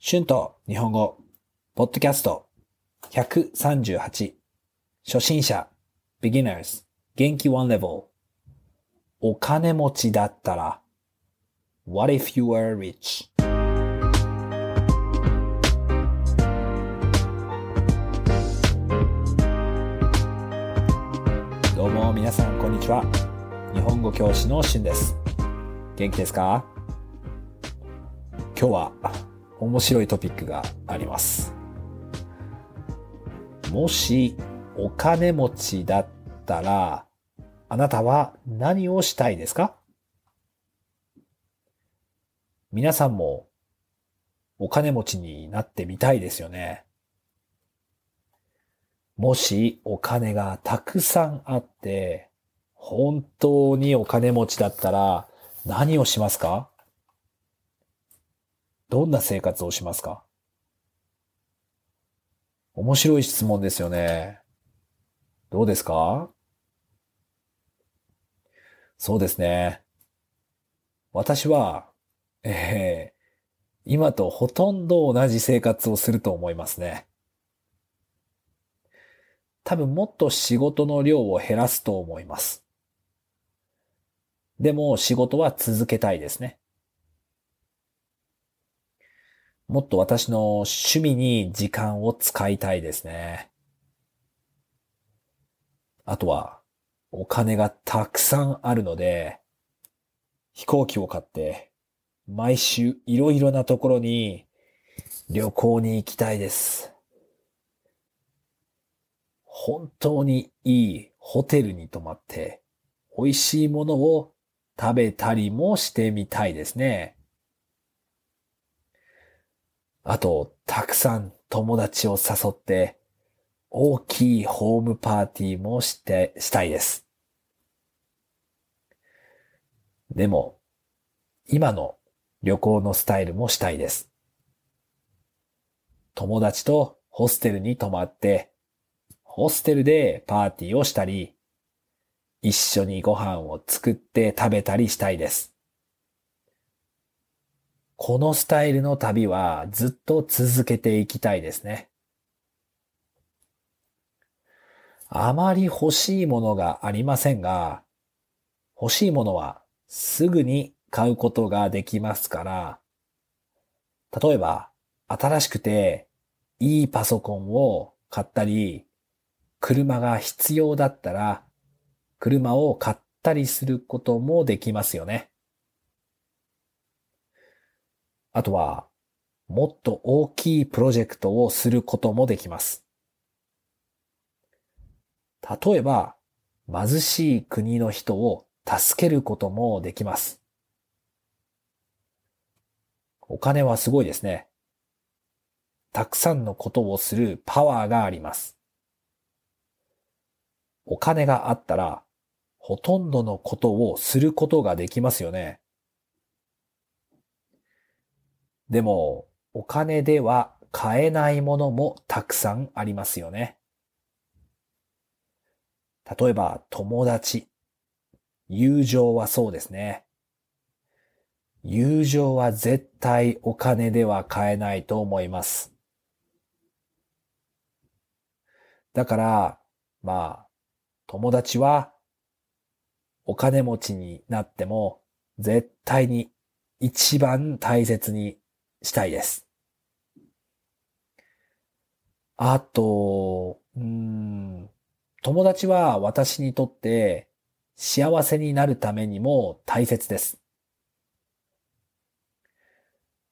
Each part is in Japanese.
春と日本語、ポッドキャスト。138初心者。beginners 元気 one level お金持ちだったら。What if you were rich? どうも皆さんこんにちは。日本語教師のしゅんです。元気ですか？今日は面白いトピックがあります。もしお金持ちだったら、あなたは何をしたいですか？皆さんもお金持ちになってみたいですよね。もしお金がたくさんあって、本当にお金持ちだったら何をしますか？どんな生活をしますか？面白い質問ですよね。どうですか？そうですね。私は、えー今とほとんど同じ生活をすると思いますね。多分もっと仕事の量を減らすと思います。でも仕事は続けたいですね。もっと私の趣味に時間を使いたいですね。あとは、お金がたくさんあるので、飛行機を買って、毎週いろいろなところに旅行に行きたいです。本当にいいホテルに泊まって、美味しいものを食べたりもしてみたいですね。あと、たくさん友達を誘って、大きいホームパーティーもして、したいです。でも、今の旅行のスタイルもしたいです。友達とホステルに泊まって、ホステルでパーティーをしたり、一緒にご飯を作って食べたりしたいです。このスタイルの旅はずっと続けていきたいですね。あまり欲しいものがありませんが、欲しいものはすぐに買うことができますから、例えば新しくていいパソコンを買ったり、車が必要だったら車を買ったりすることもできますよね。あとは、もっと大きいプロジェクトをすることもできます。例えば、貧しい国の人を助けることもできます。お金はすごいですね。たくさんのことをするパワーがあります。お金があったら、ほとんどのことをすることができますよね。でも、お金では買えないものもたくさんありますよね。例えば、友達。友情はそうですね。友情は絶対お金では買えないと思います。だから、まあ、友達はお金持ちになっても絶対に一番大切にしたいです。あと、うん、友達は私にとって幸せになるためにも大切です。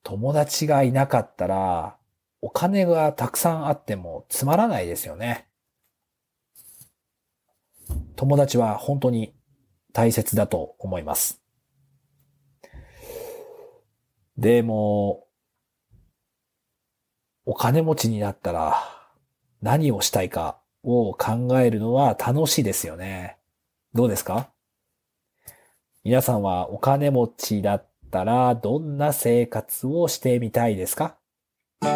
友達がいなかったらお金がたくさんあってもつまらないですよね。友達は本当に大切だと思います。でも、お金持ちになったら何をしたいかを考えるのは楽しいですよね。どうですか？皆さんはお金持ちだったらどんな生活をしてみたいですか？Words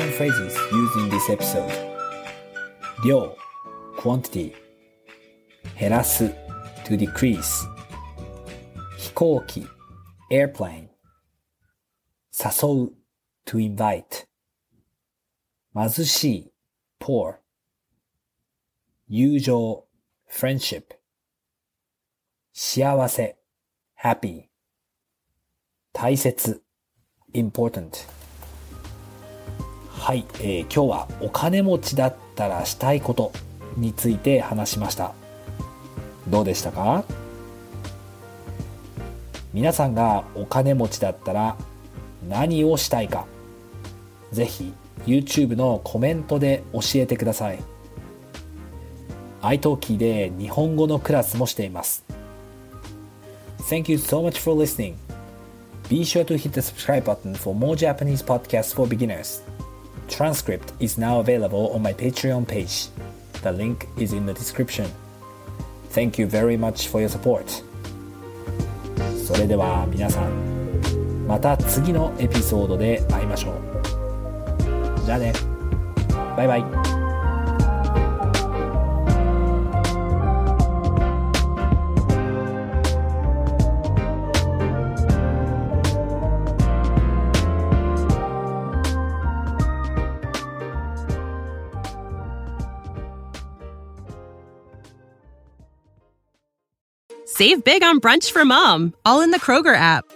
and phrases used in this episode. 量 quantity. 減らす to decrease. 飛行機 airplane. 誘う。to invite 貧しい。poor 友情。friendship 幸せ。happy 大切。important はい、えー、今日はお金持ちだったらしたいことについて話しました。どうでしたか？皆さんがお金持ちだったら何をしたいかぜひ YouTube のコメントで教えてください iTalki で日本語のクラスもしています Thank you so much for listening Be sure to hit the subscribe button for more Japanese podcasts for beginners Transcript is now available on my Patreon page The link is in the description Thank you very much for your support それでは皆さんまた次のエピソードで会いましょうじゃあねバイバイ Save big on brunch for mom, all in the Kroger app.